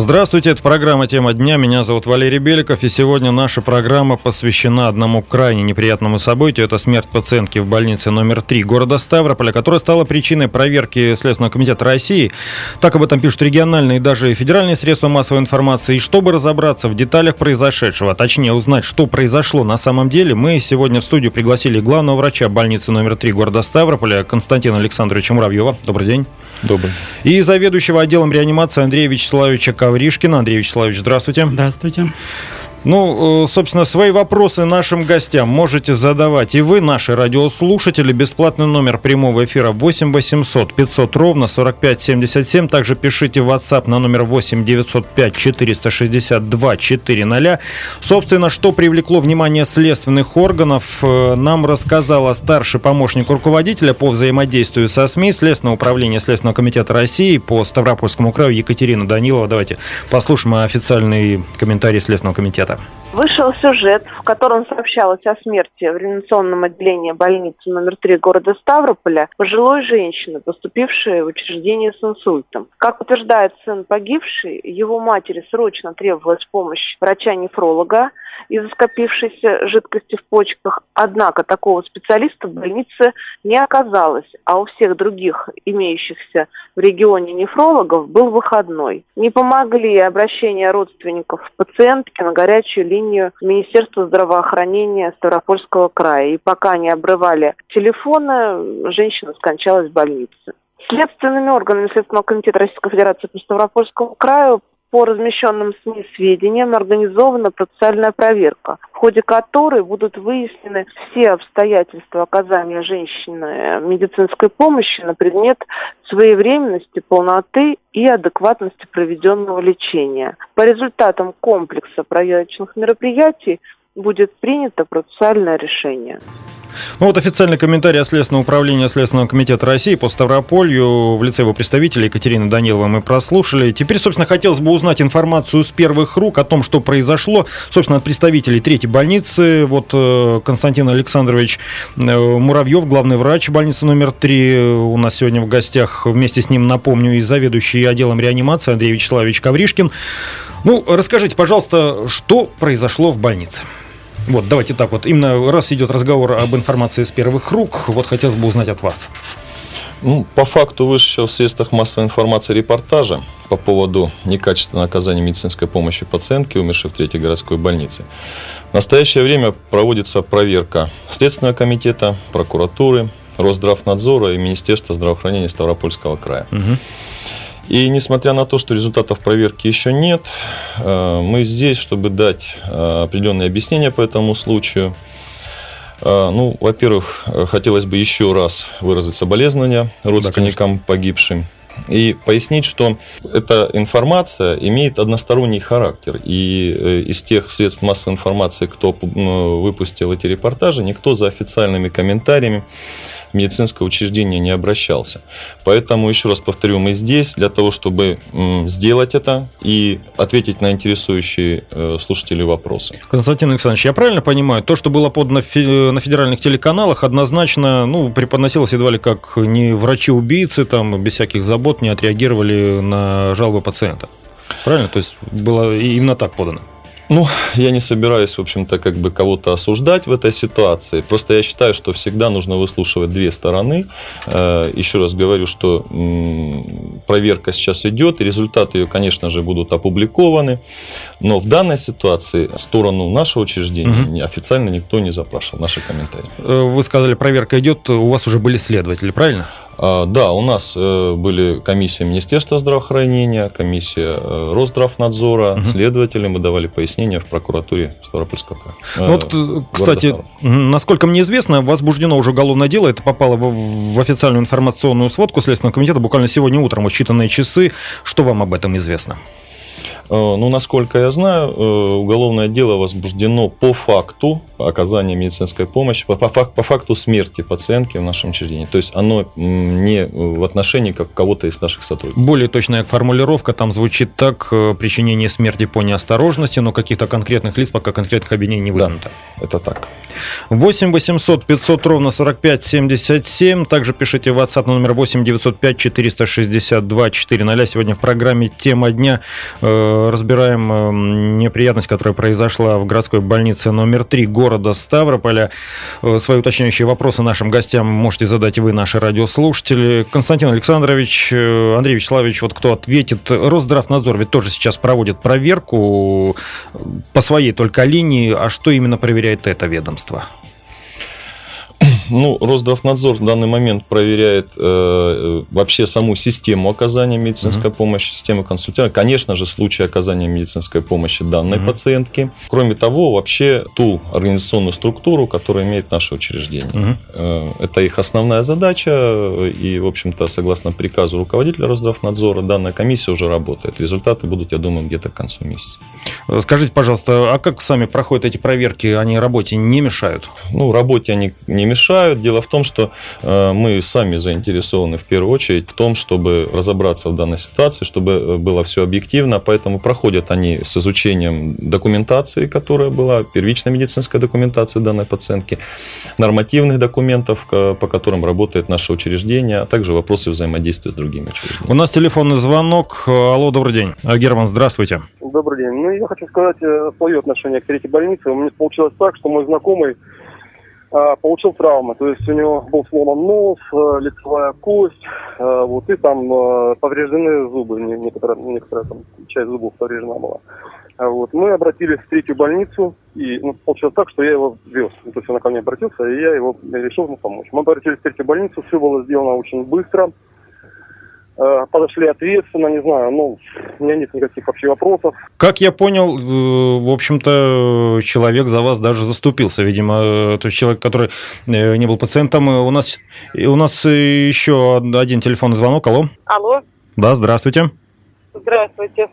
Здравствуйте, это программа «Тема дня». Меня зовут Валерий Беликов, и сегодня наша программа посвящена одному крайне неприятному событию. Это смерть пациентки в больнице номер 3 города Ставрополя, которая стала причиной проверки Следственного комитета России. Так об этом пишут региональные и даже федеральные средства массовой информации. И чтобы разобраться в деталях произошедшего, а точнее узнать, что произошло на самом деле, мы сегодня в студию пригласили главного врача больницы номер 3 города Ставрополя Константина Александровича Муравьева. Добрый день. Добрый. И заведующего отделом реанимации Андрея Вячеславовича Ковришкина. Андрей Вячеславович, здравствуйте. Здравствуйте. Ну, э, собственно, свои вопросы нашим гостям можете задавать и вы, наши радиослушатели. Бесплатный номер прямого эфира 8 800 500 ровно 45 77. Также пишите в WhatsApp на номер 8 905 462 400. Собственно, что привлекло внимание следственных органов, э, нам рассказала старший помощник руководителя по взаимодействию со СМИ Следственного управления Следственного комитета России по Ставропольскому краю Екатерина Данилова. Давайте послушаем официальный комментарий Следственного комитета сюжета. Вышел сюжет, в котором сообщалось о смерти в реанимационном отделении больницы номер 3 города Ставрополя пожилой женщины, поступившей в учреждение с инсультом. Как утверждает сын погибшей, его матери срочно требовалась помощь врача-нефролога из-за скопившейся жидкости в почках. Однако такого специалиста в больнице не оказалось, а у всех других имеющихся в регионе нефрологов был выходной. Не помогли обращения родственников пациентки на горячую линию Министерства здравоохранения Ставропольского края. И пока не обрывали телефоны, женщина скончалась в больнице. Следственными органами Следственного комитета Российской Федерации по Ставропольскому краю по размещенным СМИ сведениям организована процессуальная проверка, в ходе которой будут выяснены все обстоятельства оказания женщины медицинской помощи на предмет своевременности, полноты и адекватности проведенного лечения. По результатам комплекса проверочных мероприятий будет принято процессуальное решение. Ну вот официальный комментарий от Следственного управления Следственного комитета России по Ставрополью в лице его представителя Екатерины Даниловой мы прослушали. Теперь, собственно, хотелось бы узнать информацию с первых рук о том, что произошло, собственно, от представителей третьей больницы. Вот э, Константин Александрович э, Муравьев, главный врач больницы номер три, у нас сегодня в гостях. Вместе с ним, напомню, и заведующий отделом реанимации Андрей Вячеславович Ковришкин. Ну, расскажите, пожалуйста, что произошло в больнице? Вот, давайте так вот. Именно раз идет разговор об информации с первых рук, вот хотелось бы узнать от вас. Ну, по факту вышедшего в средствах массовой информации репортажа по поводу некачественного оказания медицинской помощи пациентке, умершей в третьей городской больнице. В настоящее время проводится проверка Следственного комитета, прокуратуры, Росздравнадзора и Министерства здравоохранения Ставропольского края. Угу. И несмотря на то, что результатов проверки еще нет, э, мы здесь, чтобы дать э, определенные объяснения по этому случаю. Э, ну, во-первых, хотелось бы еще раз выразить соболезнования родственникам да, погибшим и пояснить, что эта информация имеет односторонний характер. И из тех средств массовой информации, кто выпустил эти репортажи, никто за официальными комментариями медицинское учреждение не обращался. Поэтому, еще раз повторю, мы здесь для того, чтобы сделать это и ответить на интересующие э, слушатели вопросы. Константин Александрович, я правильно понимаю, то, что было подано на федеральных телеканалах, однозначно ну, преподносилось едва ли как не врачи-убийцы, там без всяких забот не отреагировали на жалобы пациента. Правильно? То есть было именно так подано? Ну, я не собираюсь, в общем-то, как бы кого-то осуждать в этой ситуации. Просто я считаю, что всегда нужно выслушивать две стороны. Э, еще раз говорю, что проверка сейчас идет, и результаты ее, конечно же, будут опубликованы. Но в данной ситуации сторону нашего учреждения угу. официально никто не запрашивал наши комментарии. Э, вы сказали, проверка идет, у вас уже были следователи, правильно? А, да, у нас э, были комиссия Министерства здравоохранения, комиссия э, Росздравнадзора, угу. следователи, мы давали пояснения в прокуратуре Ставропольского края. Ну, вот, э, кстати, насколько мне известно, возбуждено уже уголовное дело, это попало в, в официальную информационную сводку Следственного комитета буквально сегодня утром, в считанные часы. Что вам об этом известно? Э, ну, насколько я знаю, э, уголовное дело возбуждено по факту оказания медицинской помощи, по, по, по факту смерти пациентки в нашем учреждении. То есть оно не в отношении как кого-то из наших сотрудников. Более точная формулировка там звучит так, э, причинение смерти по неосторожности, но каких-то конкретных лиц пока конкретных обвинений не выдвинуто. Да, это так. 8 800 500 ровно 45 77. Также пишите в WhatsApp номер 8 905 462 400. Сегодня в программе «Тема дня» э, разбираем э, неприятность, которая произошла в городской больнице номер 3 города Ставрополя. Э, свои уточняющие вопросы нашим гостям можете задать вы, наши радиослушатели. Константин Александрович, э, Андрей Вячеславович, вот кто ответит. Росздравнадзор ведь тоже сейчас проводит проверку по своей только линии. А что именно проверяет это ведомство? Ну, Росздравнадзор в данный момент проверяет э, вообще саму систему оказания медицинской uh-huh. помощи, систему консультирования. Конечно же, случай оказания медицинской помощи данной uh-huh. пациентке. Кроме того, вообще ту организационную структуру, которую имеет наше учреждение. Uh-huh. Э, это их основная задача. И, в общем-то, согласно приказу руководителя Росздравнадзора, данная комиссия уже работает. Результаты будут, я думаю, где-то к концу месяца. Скажите, пожалуйста, а как сами проходят эти проверки? Они работе не мешают? Ну, работе они не мешают мешают. Дело в том, что э, мы сами заинтересованы в первую очередь в том, чтобы разобраться в данной ситуации, чтобы э, было все объективно, поэтому проходят они с изучением документации, которая была, первичной медицинской документации данной пациентки, нормативных документов, по которым работает наше учреждение, а также вопросы взаимодействия с другими учреждениями. У нас телефонный звонок. Алло, добрый день. Герман, здравствуйте. Добрый день. Ну, я хочу сказать э, свое отношение к третьей больнице. У меня получилось так, что мой знакомый получил травмы. То есть у него был сломан нос, э, лицевая кость, э, вот, и там э, повреждены зубы, некоторая, некоторая там часть зубов повреждена была. А вот. Мы обратились в третью больницу, и ну, получилось так, что я его вез. То есть он ко мне обратился, и я его решил ему помочь. Мы обратились в третью больницу, все было сделано очень быстро. Э, подошли ответственно, не знаю, ну, у меня нет никаких вообще вопросов. Как я понял, э, в общем-то, человек за вас даже заступился, видимо, то есть человек, который э, не был пациентом. У нас, у нас еще один телефонный звонок, алло. Алло. Да, здравствуйте. Здравствуйте.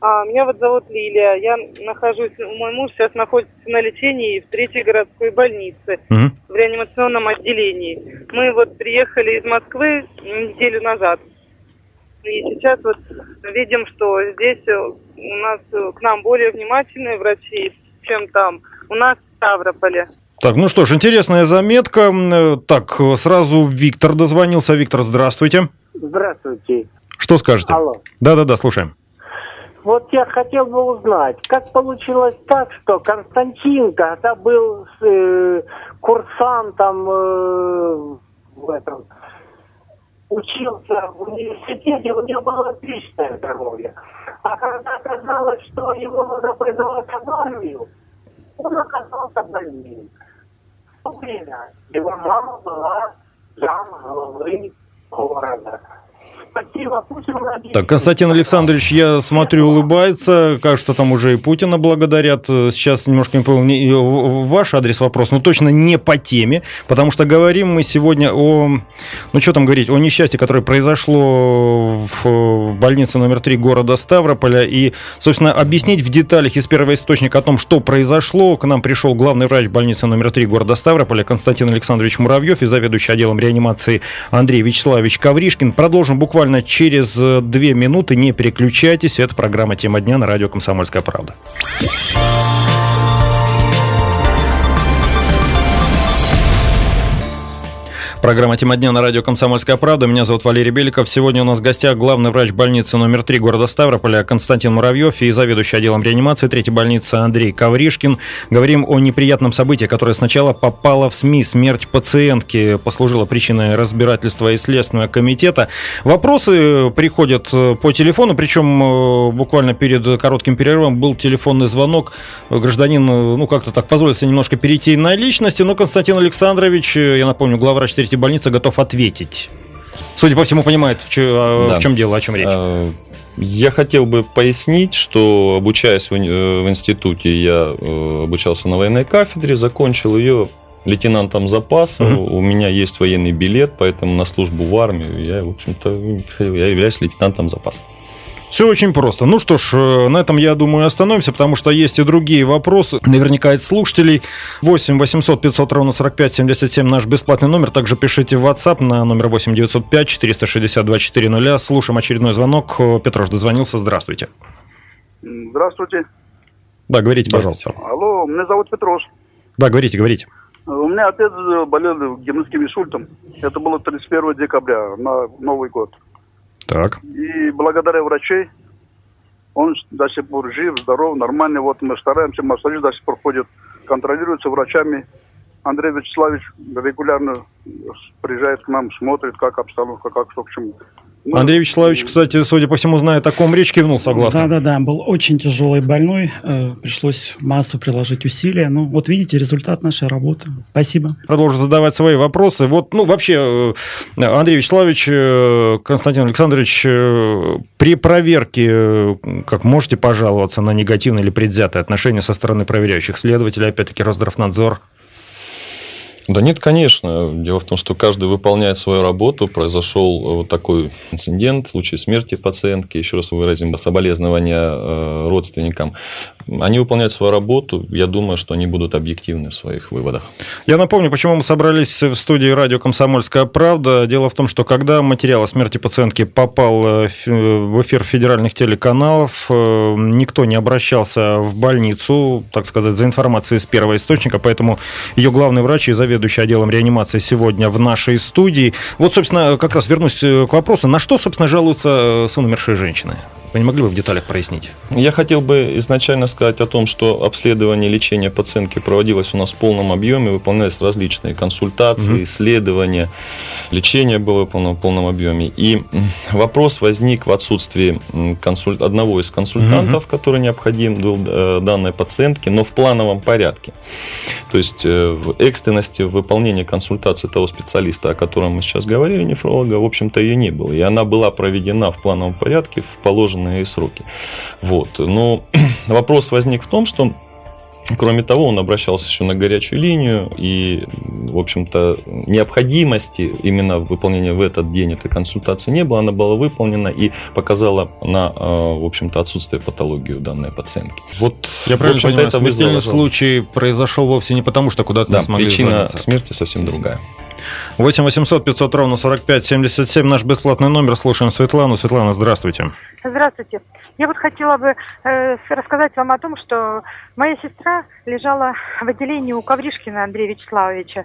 А, меня вот зовут Лилия. Я нахожусь, мой муж сейчас находится на лечении в третьей городской больнице угу. в реанимационном отделении. Мы вот приехали из Москвы неделю назад. И сейчас вот видим, что здесь э, у нас э, к нам более внимательные врачи, чем там. У нас в Ставрополе. Так, ну что ж, интересная заметка. Э, так, сразу Виктор дозвонился. Виктор, здравствуйте. Здравствуйте. Что скажете? Алло. Да-да-да, слушаем. Вот я хотел бы узнать, как получилось так, что Константин, когда был э, курсантом э, в этом учился в университете, у него было отличное здоровье. А когда оказалось, что его надо призывать в армию, он оказался больным. В то время его мама была зам главы города. Так, Константин Александрович, я смотрю, улыбается. Кажется, там уже и Путина благодарят. Сейчас немножко не понял ваш адрес вопрос, но точно не по теме, потому что говорим мы сегодня о, ну что там говорить, о несчастье, которое произошло в больнице номер 3 города Ставрополя. И, собственно, объяснить в деталях из первого источника о том, что произошло. К нам пришел главный врач больницы номер 3 города Ставрополя Константин Александрович Муравьев и заведующий отделом реанимации Андрей Вячеславович Ковришкин. Продолжим продолжим буквально через э, две минуты. Не переключайтесь. Это программа «Тема дня» на радио «Комсомольская правда». Программа «Тема дня» на радио «Комсомольская правда». Меня зовут Валерий Беликов. Сегодня у нас в гостях главный врач больницы номер 3 города Ставрополя Константин Муравьев и заведующий отделом реанимации третьей больницы Андрей Ковришкин. Говорим о неприятном событии, которое сначала попало в СМИ. Смерть пациентки послужила причиной разбирательства и Следственного комитета. Вопросы приходят по телефону, причем э, буквально перед коротким перерывом был телефонный звонок. Гражданин, ну, как-то так позволил себе немножко перейти на личности, но Константин Александрович, я напомню, главврач третьей больницы готов ответить. Судя по всему, понимает, в, чем, а, да. в чем дело, о чем речь. А, я хотел бы пояснить, что обучаясь в, э, в институте, я э, обучался на военной кафедре, закончил ее лейтенантом запаса. Угу. У меня есть военный билет, поэтому на службу в армию я, в общем-то, я являюсь лейтенантом запаса. Все очень просто. Ну что ж, э, на этом, я думаю, остановимся, потому что есть и другие вопросы. Наверняка от слушателей. 8 800 500 ровно 45 77 наш бесплатный номер. Также пишите в WhatsApp на номер 8 905 462 400. Слушаем очередной звонок. Петрош дозвонился. Здравствуйте. Здравствуйте. Да, говорите, пожалуйста. Алло, меня зовут Петрош. Да, говорите, говорите. У меня отец болел генетическим инсультом. Это было 31 декабря, на Новый год. Так. И благодаря врачей он до сих пор жив, здоров, нормальный. Вот мы стараемся, массажист до сих пор ходит, контролируется врачами. Андрей Вячеславович регулярно приезжает к нам, смотрит, как обстановка, как что к чему. Ну, Андрей Вячеславович, кстати, судя по всему, знает о ком речь, кивнул согласно. Да-да-да, был очень тяжелый больной, э, пришлось массу приложить усилия. Ну, вот видите, результат нашей работы. Спасибо. Продолжу задавать свои вопросы. Вот, ну, вообще, э, Андрей Вячеславович, э, Константин Александрович, при проверке, как можете пожаловаться на негативное или предвзятое отношение со стороны проверяющих следователей, опять-таки, Росздравнадзор? Да нет, конечно. Дело в том, что каждый выполняет свою работу. Произошел э, вот такой инцидент, случай смерти пациентки. Еще раз выразим соболезнования э, родственникам. Они выполняют свою работу. Я думаю, что они будут объективны в своих выводах. Я напомню, почему мы собрались в студии радио «Комсомольская правда». Дело в том, что когда материал о смерти пациентки попал э, в эфир федеральных телеканалов, никто не обращался в больницу, так сказать, за информацией из первого источника, поэтому ее главный врач и заведующий отделом реанимации сегодня в нашей студии. Вот, собственно, как раз вернусь э, к вопросу, на что, собственно, жалуются э, сын умершей женщины? Вы не могли бы в деталях прояснить? Я хотел бы изначально сказать о том, что обследование лечения пациентки проводилось у нас в полном объеме, выполнялись различные консультации, угу. исследования, лечение было выполнено в полном объеме. И вопрос возник в отсутствии консуль... одного из консультантов, угу. который необходим был э, данной пациентке, но в плановом порядке. То есть э, в экстренности выполнения консультации того специалиста, о котором мы сейчас говорили, нефролога, в общем-то, ее не было. И она была проведена в плановом порядке в положенном положенные сроки. Вот. Но вопрос возник в том, что Кроме того, он обращался еще на горячую линию, и, в общем-то, необходимости именно выполнения в этот день этой консультации не было. Она была выполнена и показала на, э, в общем-то, отсутствие патологии у данной пациентки. Вот, Я правильно понимаю, это смертельный случай произошел вовсе не потому, что куда-то да, не смогли причина звониться. смерти совсем другая. 8 800 500 ровно 45 77 наш бесплатный номер. Слушаем Светлану. Светлана, здравствуйте. Здравствуйте. Я вот хотела бы э, рассказать вам о том, что моя сестра лежала в отделении у Ковришкина Андрея Вячеславовича.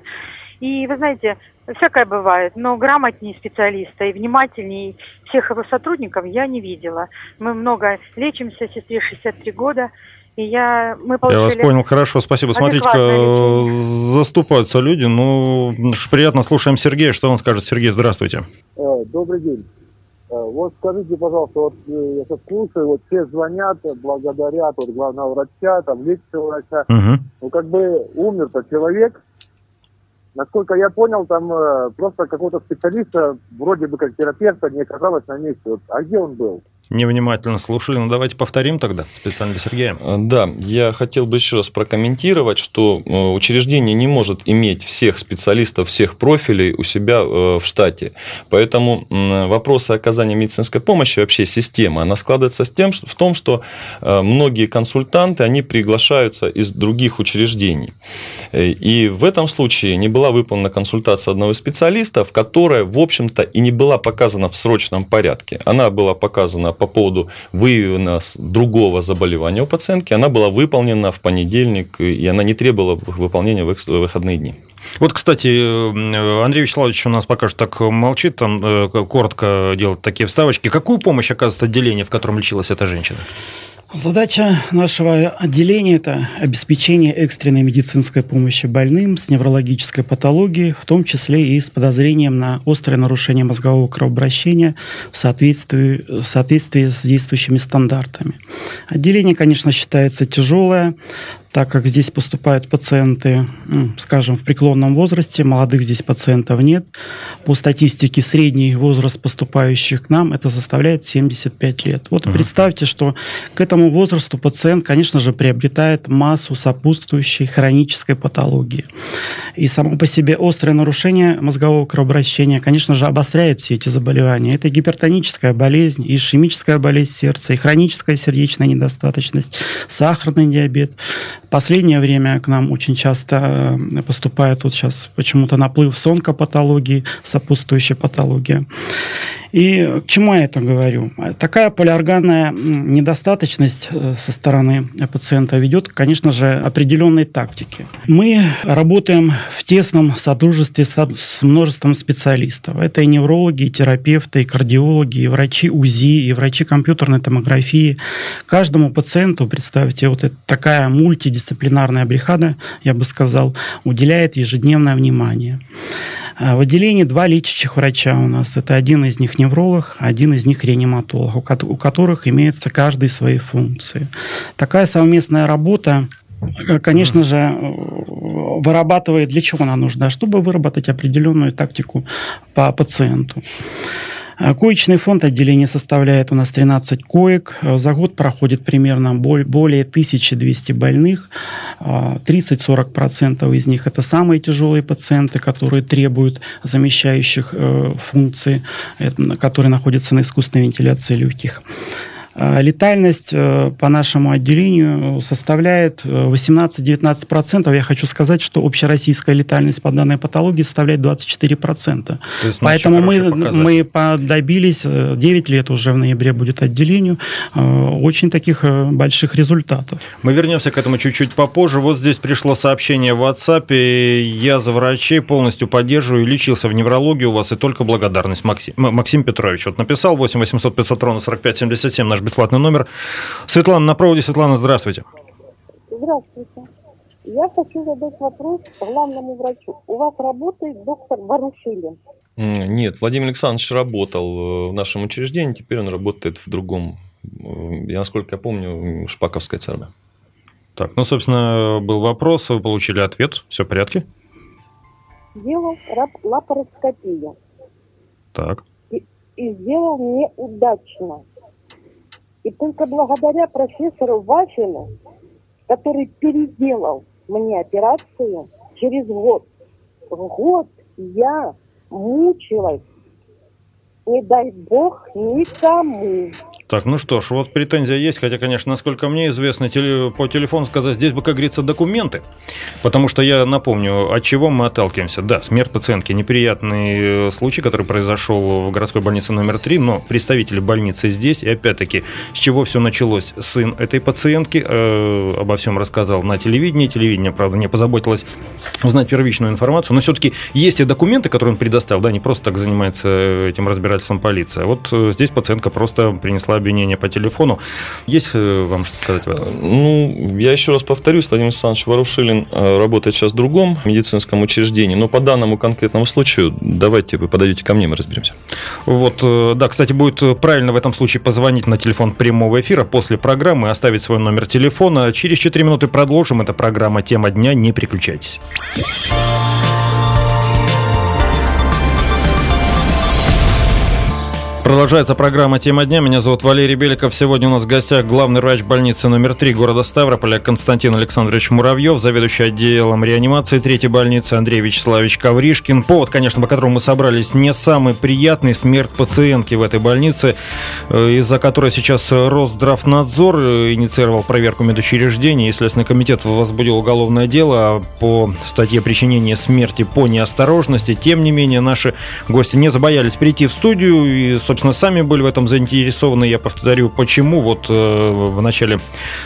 И вы знаете, всякое бывает, но грамотнее специалиста и внимательнее всех его сотрудников я не видела. Мы много лечимся, сестре 63 года. И я, мы я вас понял, хорошо, спасибо. Смотрите, заступаются люди. Ну, приятно, слушаем Сергея. Что он скажет? Сергей, здравствуйте. Э, добрый день. Э, вот скажите, пожалуйста, вот э, я сейчас слушаю, вот все звонят, благодарят вот главного врача, там, лечащего врача. Угу. Ну, как бы умер-то человек, Насколько я понял, там просто какого-то специалиста, вроде бы как терапевта, не оказалось на месте. Вот, а где он был? Невнимательно слушали. Ну, давайте повторим тогда, специально для Сергея. Э, да, я хотел бы еще раз прокомментировать, что э, учреждение не может иметь всех специалистов, всех профилей у себя э, в штате. Поэтому вопросы оказания медицинской помощи, вообще система, она складывается с тем, в том, что многие консультанты, они приглашаются из других учреждений. И в этом случае не была выполнена консультация одного из специалистов, которая, в общем-то, и не была показана в срочном порядке. Она была показана по поводу выявлена другого заболевания у пациентки, она была выполнена в понедельник, и она не требовала выполнения в выходные дни. Вот, кстати, э, Андрей Вячеславович у нас пока что так молчит, там э, коротко делает такие вставочки. Какую помощь оказывает отделение, в котором лечилась эта женщина? Задача нашего отделения – это обеспечение экстренной медицинской помощи больным с неврологической патологией, в том числе и с подозрением на острое нарушение мозгового кровообращения в соответствии, в соответствии с действующими стандартами. Отделение, конечно, считается тяжелое, так как здесь поступают пациенты, скажем, в преклонном возрасте, молодых здесь пациентов нет. По статистике средний возраст поступающих к нам это составляет 75 лет. Вот uh представьте, что к этому возрасту пациент, конечно же, приобретает массу сопутствующей хронической патологии. И само по себе острое нарушение мозгового кровообращения, конечно же, обостряет все эти заболевания. Это гипертоническая болезнь, ишемическая болезнь сердца, и хроническая сердечная недостаточность, сахарный диабет, последнее время к нам очень часто э, поступает вот сейчас почему-то наплыв с онкопатологии, сопутствующая патология. И к чему я это говорю? Такая полиорганная недостаточность э, со стороны пациента ведет, конечно же, определенной тактике. Мы работаем в тесном сотрудничестве с множеством специалистов. Это и неврологи, и терапевты, и кардиологи, и врачи УЗИ, и врачи компьютерной томографии. Каждому пациенту, представьте, вот такая мультидисциплинарная бригада, я бы сказал, уделяет ежедневное внимание. А в отделении два лечащих врача у нас. Это один из них невролог, один из них реаниматолог, у которых имеются каждый свои функции. Такая совместная работа конечно же, вырабатывает, для чего она нужна? Чтобы выработать определенную тактику по пациенту. А коечный фонд отделения составляет у нас 13 коек. За год проходит примерно более 1200 больных. 30-40% а, из них это самые тяжелые пациенты, которые требуют замещающих э, функций, которые находятся на искусственной вентиляции легких. А, летальность э, по нашему отделению составляет 18-19%. Э, Я хочу сказать, что общероссийская летальность по данной патологии составляет 24%. Поэтому мы, мы добились, 9 э, лет уже в ноябре будет отделению, очень таких больших результатов. Мы вернемся к этому чуть-чуть попозже. Вот здесь пришло сообщение в WhatsApp. Я за врачей полностью поддерживаю. Лечился в неврологии у вас и только благодарность. Максим, Максим Петрович вот написал 8 800 500 ровно 45 77 наш бесплатный номер. Светлана на проводе. Светлана, здравствуйте. Здравствуйте. Я хочу задать вопрос главному врачу. У вас работает доктор Барушилин? Нет, Владимир Александрович работал э, в нашем учреждении, теперь он работает в другом, я, насколько я помню, Шпаковская ЦРБ. Так, ну, собственно, был вопрос, вы получили ответ, все в порядке? Делал лапароскопию. Так. И, и сделал неудачно. И только благодаря профессору Вафину, который переделал мне операцию через год, год я мучилась, не дай бог никому. Так, ну что ж, вот претензия есть, хотя, конечно, насколько мне известно, по телефону сказать, здесь бы, как говорится, документы, потому что я напомню, от чего мы отталкиваемся. Да, смерть пациентки, неприятный э, случай, который произошел в городской больнице номер 3, но представители больницы здесь, и опять-таки, с чего все началось? Сын этой пациентки э, обо всем рассказал на телевидении, телевидение, правда, не позаботилось узнать первичную информацию, но все-таки есть и документы, которые он предоставил, да, не просто так занимается этим разбирательством полиция. Вот э, здесь пациентка просто принесла обвинения по телефону. Есть э, вам что сказать в этом? Ну, я еще раз повторюсь, Владимир Александрович Ворошилин э, работает сейчас в другом медицинском учреждении, но по данному конкретному случаю давайте вы подойдете ко мне, мы разберемся. Вот, э, да, кстати, будет правильно в этом случае позвонить на телефон прямого эфира после программы, оставить свой номер телефона. Через 4 минуты продолжим. Это программа «Тема дня». Не переключайтесь. Продолжается программа «Тема дня». Меня зовут Валерий Беликов. Сегодня у нас в гостях главный врач больницы номер 3 города Ставрополя Константин Александрович Муравьев, заведующий отделом реанимации третьей больницы Андрей Вячеславович Ковришкин. Повод, конечно, по которому мы собрались, не самый приятный смерть пациентки в этой больнице, э, из-за которой сейчас Росздравнадзор э, инициировал проверку медучреждений. Следственный комитет возбудил уголовное дело по статье причинения смерти по неосторожности. Тем не менее, наши гости не забоялись прийти в студию и, собственно, сами были в этом заинтересованы. Я повторю, почему. Вот э, в начале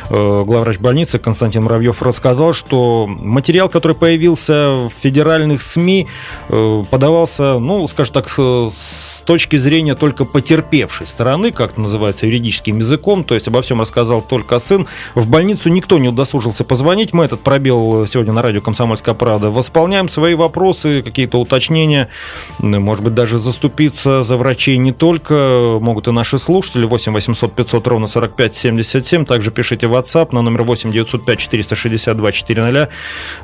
э, главврач больницы Константин Муравьев рассказал, что материал, который появился в федеральных СМИ, э, подавался, ну, скажем так, с точки зрения только потерпевшей стороны, как это называется юридическим языком, то есть обо всем рассказал только сын. В больницу никто не удосужился позвонить. Мы этот пробел сегодня на радио «Комсомольская правда» восполняем свои вопросы, какие-то уточнения, может быть, даже заступиться за врачей не только только могут и наши слушатели 8 800 500 ровно 45 77. Также пишите в WhatsApp на номер 8 905 462 400.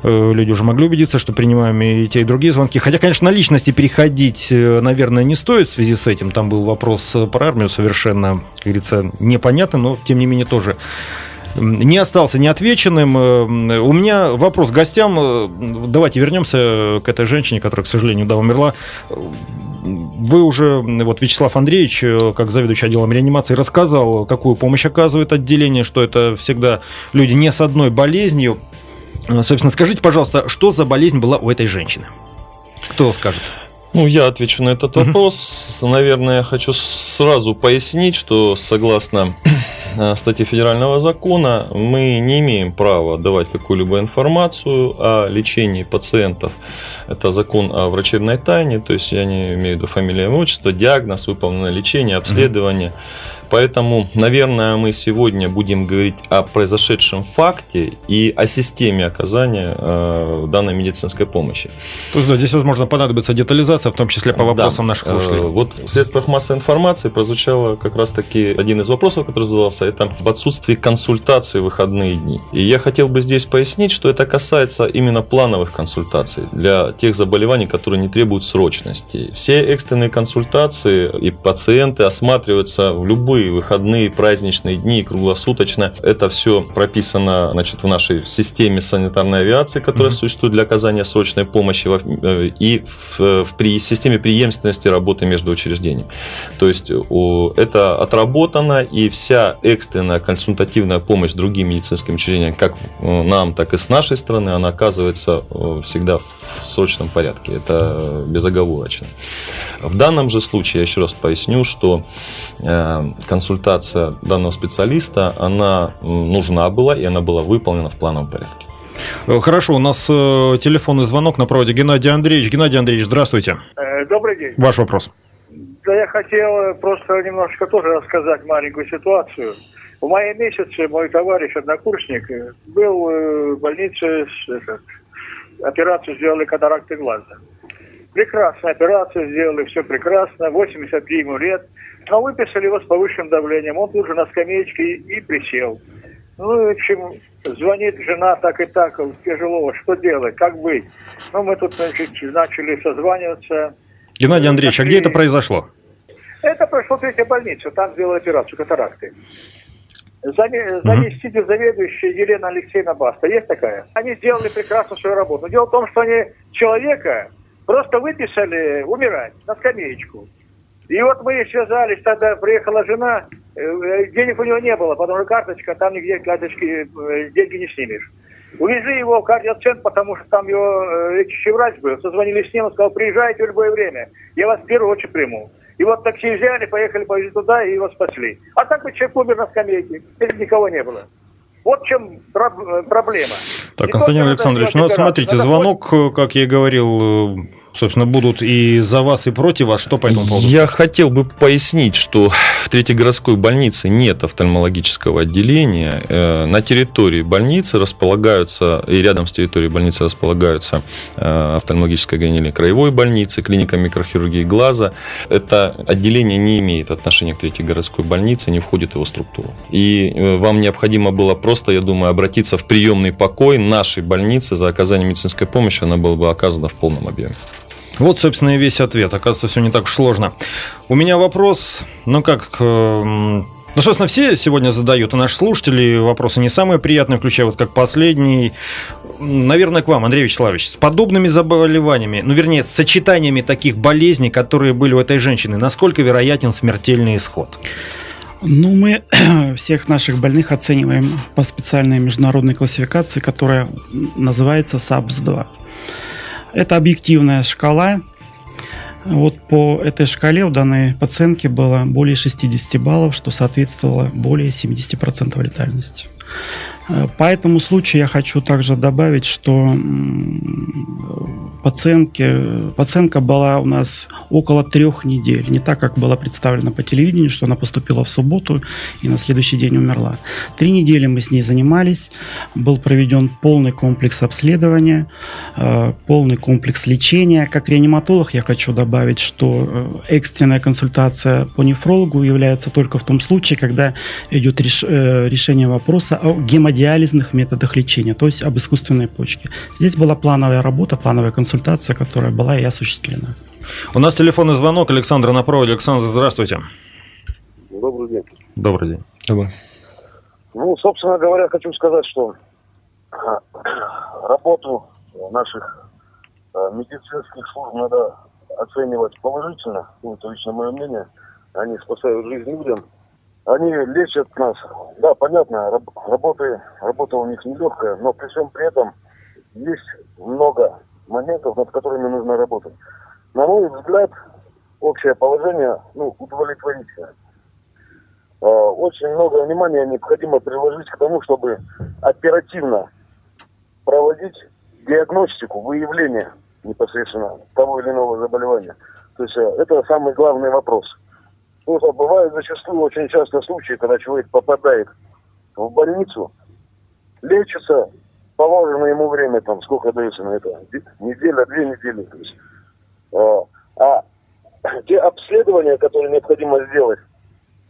Люди уже могли убедиться, что принимаем и те, и другие звонки. Хотя, конечно, на личности переходить, э, наверное, не стоит в связи с этим. Там был вопрос про армию совершенно, как говорится, непонятным, но, тем не менее, тоже не остался неотвеченным. Э, у меня вопрос к гостям. Э, давайте вернемся к этой женщине, которая, к сожалению, да, умерла. Вы уже, вот Вячеслав Андреевич, э, как заведующий отделом реанимации, рассказал, какую помощь оказывает отделение, что это всегда люди не с одной болезнью. Собственно, скажите, пожалуйста, что за болезнь была у этой женщины? Кто скажет? Ну, я отвечу на этот вопрос. Наверное, я хочу сразу пояснить, что согласно э, статье федерального закона мы не имеем права давать какую-либо информацию о лечении пациентов. Это закон о врачебной тайне, то есть я не имею в виду фамилия, отчество, диагноз, выполненное лечение, обследование. Mm-hmm Поэтому, наверное, мы сегодня будем говорить о произошедшем факте и о системе оказания э, данной медицинской помощи. То есть, да, здесь, возможно, понадобится детализация, в том числе по вопросам да. наших слушателей. Э, вот в средствах массовой информации прозвучало как раз-таки один из вопросов, который задался, это в отсутствии консультаций в выходные дни. И я хотел бы здесь пояснить, что это касается именно плановых консультаций для тех заболеваний, которые не требуют срочности. Все экстренные консультации и пациенты осматриваются в любые любые выходные, праздничные дни, круглосуточно. Это все прописано значит, в нашей системе санитарной авиации, которая mm-hmm. существует для оказания срочной помощи э, и в, в при, системе преемственности работы между учреждениями. То есть это отработано, и вся экстренная консультативная помощь другим медицинским учреждениям, как э, нам, так и с нашей стороны, она оказывается э, всегда в срочном порядке. Это безоговорочно. В данном же случае, я еще раз поясню, что консультация данного специалиста, она нужна была, и она была выполнена в плановом порядке. Э, хорошо, у нас э, телефонный звонок на проводе Геннадий Андреевич. Геннадий Андреевич, здравствуйте. Э, добрый день. Ваш вопрос. Да я хотел просто немножко тоже рассказать маленькую ситуацию. В мае месяце мой товарищ, однокурсник, был в больнице, этот, операцию сделали катаракты глаза. Прекрасная операция сделали, все прекрасно, 83 ему лет. Но выписали его с повышенным давлением. Он тут же на скамеечке и, и присел. Ну, в общем, звонит жена так и так, тяжело, что делать, как быть? Ну, мы тут, значит, начали созваниваться. Геннадий Андреевич, а где это произошло? Это произошло в третьей больнице, там сделали операцию катаракты. Заместитель угу. заведующая Елена Алексеевна Баста, есть такая? Они сделали прекрасно свою работу. дело в том, что они человека просто выписали умирать на скамеечку. И вот мы связались, тогда приехала жена, э, денег у него не было, потому что карточка, там нигде карточки, э, деньги не снимешь. Увезли его в кардиоцентр, потому что там его э, лечащий врач был. Созвонились с ним, он сказал, приезжайте в любое время, я вас в первую очередь приму. И вот такси взяли, поехали, повезли туда, и его спасли. А так бы человек умер на скамейке, или никого не было. Вот в чем проблема. Так, Константин Александрович, ну смотрите, звонок, как я и говорил, собственно, будут и за вас, и против вас. Что по этому поводу? Я хотел бы пояснить, что в Третьей городской больнице нет офтальмологического отделения. Э, на территории больницы располагаются, и рядом с территорией больницы располагаются э, офтальмологическое отделение краевой больницы, клиника микрохирургии глаза. Это отделение не имеет отношения к Третьей городской больнице, не входит в его структуру. И э, вам необходимо было просто, я думаю, обратиться в приемный покой нашей больницы за оказание медицинской помощи, она была бы оказана в полном объеме. Вот, собственно, и весь ответ. Оказывается, все не так уж сложно. У меня вопрос, ну как... Эм, ну, собственно, все сегодня задают, и наши слушатели вопросы не самые приятные, включая вот как последний. Наверное, к вам, Андрей Вячеславович. С подобными заболеваниями, ну, вернее, с сочетаниями таких болезней, которые были у этой женщины, насколько вероятен смертельный исход? Ну, мы всех наших больных оцениваем по специальной международной классификации, которая называется САПС-2. Это объективная шкала. Вот по этой шкале у данной пациентки было более 60 баллов, что соответствовало более 70% летальности. Э, по этому случаю я хочу также добавить, что пациентке, пациентка была у нас около трех недель. Не так, как было представлено по телевидению, что она поступила в субботу и на следующий день умерла. Три недели мы с ней занимались. Был проведен полный комплекс обследования, э, полный комплекс лечения. Как реаниматолог я хочу добавить, что э, экстренная консультация по нефрологу является только в том случае, когда идет решение вопроса о гемодиализе гемодиализных методах лечения, то есть об искусственной почке. Здесь была плановая работа, плановая консультация, которая была и осуществлена. У нас телефонный звонок. Александр на проводе. Александр, здравствуйте. Добрый день. Добрый день. Добрый. Ну, собственно говоря, хочу сказать, что работу наших э, медицинских служб надо оценивать положительно, ну, это лично мое мнение. Они спасают жизнь людям. Они лечат нас. Да, понятно, работы, работа у них нелегкая, но при всем при этом есть много моментов, над которыми нужно работать. На мой взгляд, материальное положение ну, удовлетворительное. Э, очень много внимания необходимо приложить к тому, чтобы оперативно проводить диагностику, выявление непосредственно того или иного заболевания. То есть э, это самый главный вопрос. Потому что бывают зачастую очень часто случаи, когда человек попадает в больницу, лечится, положено ему время, там, сколько дается на это, неделя, две недели. То есть, э, а те обследования, которые необходимо сделать,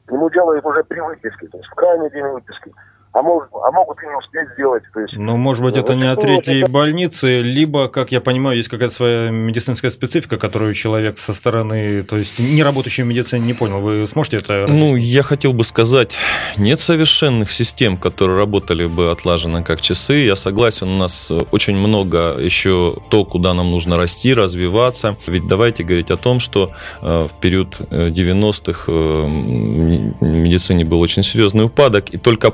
ему делают уже при выписке, то есть в крайний день выписки а, может, а могут и не успеть сделать. То есть, ну, может быть, это не от третьей это... больницы, либо, как я понимаю, есть какая-то своя медицинская специфика, которую человек со стороны, то есть не работающий в медицине, не понял. Вы сможете это разъяснить? Ну, я хотел бы сказать, нет совершенных систем, которые работали бы отлаженно как часы. Я согласен, у нас очень много еще то, куда нам нужно расти, развиваться. Ведь давайте говорить о том, что э, в период 90-х э, в медицине был очень серьезный упадок, и только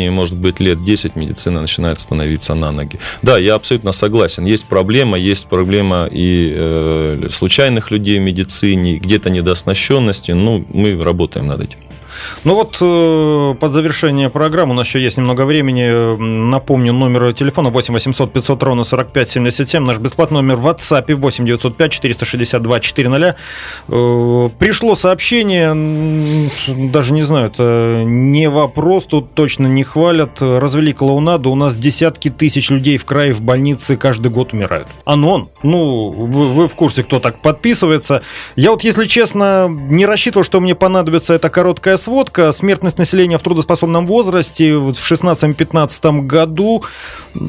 последние может быть, лет 10 медицина начинает становиться на ноги. Да, я абсолютно согласен. Есть проблема, есть проблема и э, случайных людей в медицине, где-то недооснащенности. Ну, мы работаем над этим. Ну вот э, под завершение программы у нас еще есть немного времени. Напомню, номер телефона 8 800 500 ровно 45 77. Наш бесплатный номер в WhatsApp 8 905 462 400. Пришло сообщение, даже не знаю, это не вопрос, тут точно не хвалят. Развели клоунаду, у нас десятки тысяч людей в крае в больнице каждый год умирают. Анон, ну, вы, вы в курсе, кто так подписывается. Я вот, если честно, не рассчитывал, что мне понадобится эта короткая сводка сводка. Смертность населения в трудоспособном возрасте в 16-15 году.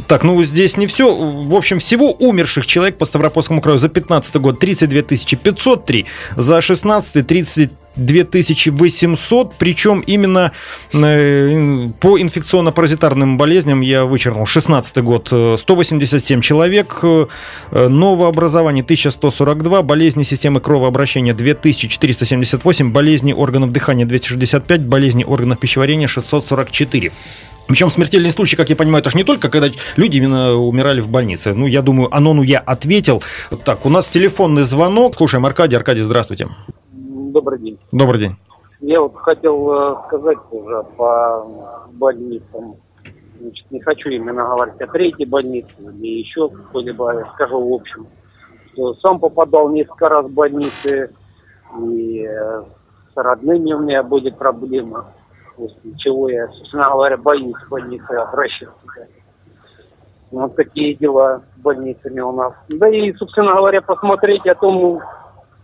Так, ну здесь не все. В общем, всего умерших человек по Ставропольскому краю за 15 год 32 503. За 16 30 2800, причем именно э, по инфекционно-паразитарным болезням я вычеркнул 16 год 187 э, человек, э, новообразование 1142, болезни системы кровообращения 2478, болезни органов дыхания 265, болезни органов пищеварения 644. Причем смертельный случай, как я понимаю, это же не только, когда люди именно умирали в больнице. Ну, я думаю, Анону я ответил. Так, у нас телефонный звонок. Слушаем Аркадий. Аркадий, здравствуйте. Добрый день. Добрый день. Я вот хотел э, сказать уже по больницам. Значит, не хочу именно говорить о третьей больнице или еще какой-либо, скажу в общем. Что сам попадал несколько раз в больницы, и э, с родными у меня были проблемы, после чего я, собственно говоря, боюсь в больнице обращаться. Вот такие дела с больницами у нас. Да и, собственно говоря, посмотреть о том,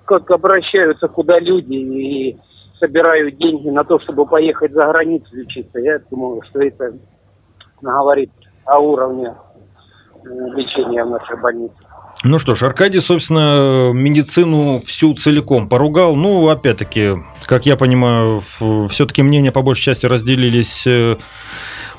как обращаются куда люди и собирают деньги на то, чтобы поехать за границу лечиться. Я думаю, что это говорит о уровне э, лечения в нашей больнице. Ну что ж, Аркадий, собственно, медицину всю целиком поругал. Ну, опять-таки, как я понимаю, все-таки мнения по большей части разделились э,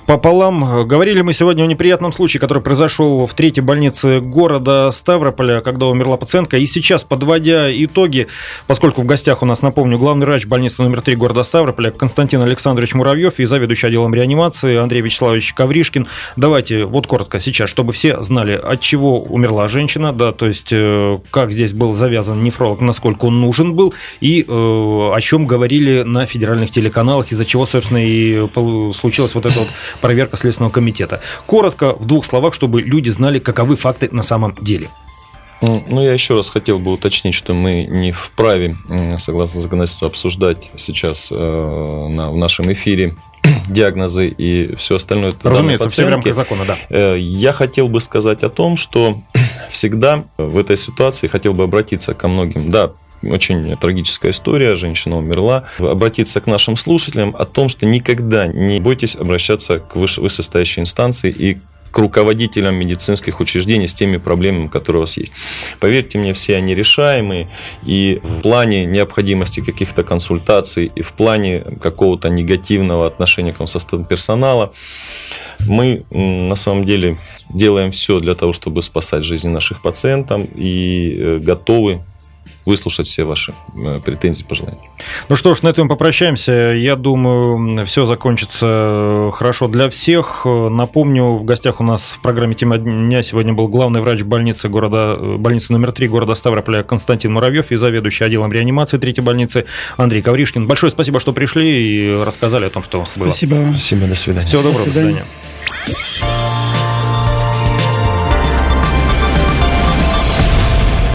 пополам. Говорили мы сегодня о неприятном случае, который произошел в третьей больнице города Ставрополя, когда умерла пациентка. И сейчас, подводя итоги, поскольку в гостях у нас, напомню, главный врач больницы номер 3 города Ставрополя Константин Александрович Муравьев и заведующий отделом реанимации Андрей Вячеславович Ковришкин. Давайте вот коротко сейчас, чтобы все знали, от чего умерла женщина, да, то есть э, как здесь был завязан нефролог, насколько он нужен был, и э, о чем говорили на федеральных телеканалах, из-за чего, собственно, и случилось вот это вот проверка Следственного комитета. Коротко, в двух словах, чтобы люди знали, каковы факты на самом деле. Ну, я еще раз хотел бы уточнить, что мы не вправе, согласно законодательству, обсуждать сейчас э, на, в нашем эфире диагнозы и все остальное. Разумеется, все в рамках закона, да. Э, я хотел бы сказать о том, что всегда в этой ситуации хотел бы обратиться ко многим. Да, очень трагическая история, женщина умерла. Обратиться к нашим слушателям о том, что никогда не бойтесь обращаться к вышестоящей инстанции и к руководителям медицинских учреждений с теми проблемами, которые у вас есть. Поверьте мне, все они решаемые, и в плане необходимости каких-то консультаций, и в плане какого-то негативного отношения к вам со стороны персонала, мы на самом деле делаем все для того, чтобы спасать жизни наших пациентов и э, готовы выслушать все ваши э, претензии, пожелания. Ну что ж, на этом попрощаемся. Я думаю, все закончится хорошо для всех. Напомню, в гостях у нас в программе «Тема дня» сегодня был главный врач больницы, города, больницы номер 3 города Ставрополя Константин Муравьев и заведующий отделом реанимации третьей больницы Андрей Ковришкин. Большое спасибо, что пришли и рассказали о том, что спасибо. было. Спасибо. До свидания. Всего доброго. До свидания. До свидания.